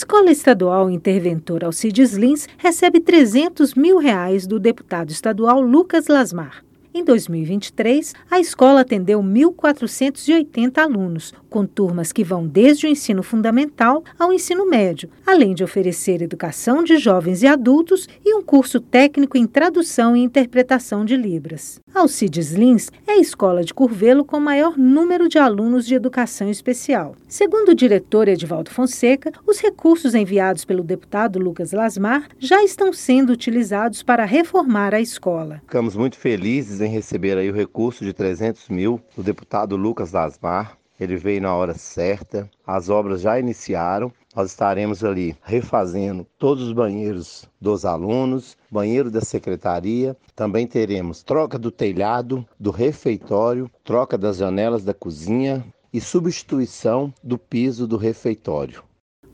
Escola Estadual Interventor Alcides Lins recebe 300 mil reais do deputado estadual Lucas Lasmar. Em 2023, a escola atendeu 1.480 alunos, com turmas que vão desde o ensino fundamental ao ensino médio, além de oferecer educação de jovens e adultos e um curso técnico em tradução e interpretação de Libras. Alcides Lins é a escola de Curvelo com maior número de alunos de educação especial. Segundo o diretor Edivaldo Fonseca, os recursos enviados pelo deputado Lucas Lasmar já estão sendo utilizados para reformar a escola. Ficamos muito felizes em receber aí o recurso de 300 mil do deputado Lucas Lasmar. Ele veio na hora certa, as obras já iniciaram. Nós estaremos ali refazendo todos os banheiros dos alunos, banheiro da secretaria. Também teremos troca do telhado, do refeitório, troca das janelas da cozinha e substituição do piso do refeitório.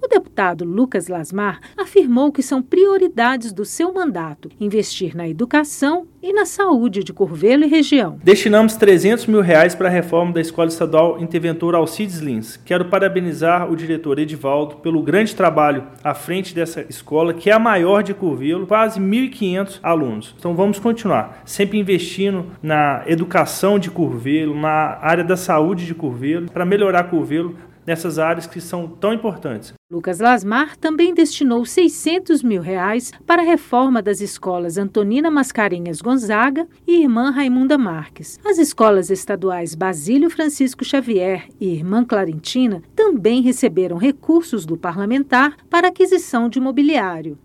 O deputado Lucas Lasmar afirmou que são prioridades do seu mandato investir na educação e na saúde de Curvelo e região. Destinamos 300 mil reais para a reforma da Escola Estadual Interventor Alcides Lins. Quero parabenizar o diretor Edivaldo pelo grande trabalho à frente dessa escola, que é a maior de Curvelo, quase 1.500 alunos. Então vamos continuar, sempre investindo na educação de Curvelo, na área da saúde de Curvelo, para melhorar Curvelo nessas áreas que são tão importantes. Lucas Lasmar também destinou 600 mil reais para a reforma das escolas Antonina Mascarenhas Gonzaga e Irmã Raimunda Marques. As escolas estaduais Basílio Francisco Xavier e Irmã Clarentina também receberam recursos do parlamentar para aquisição de mobiliário.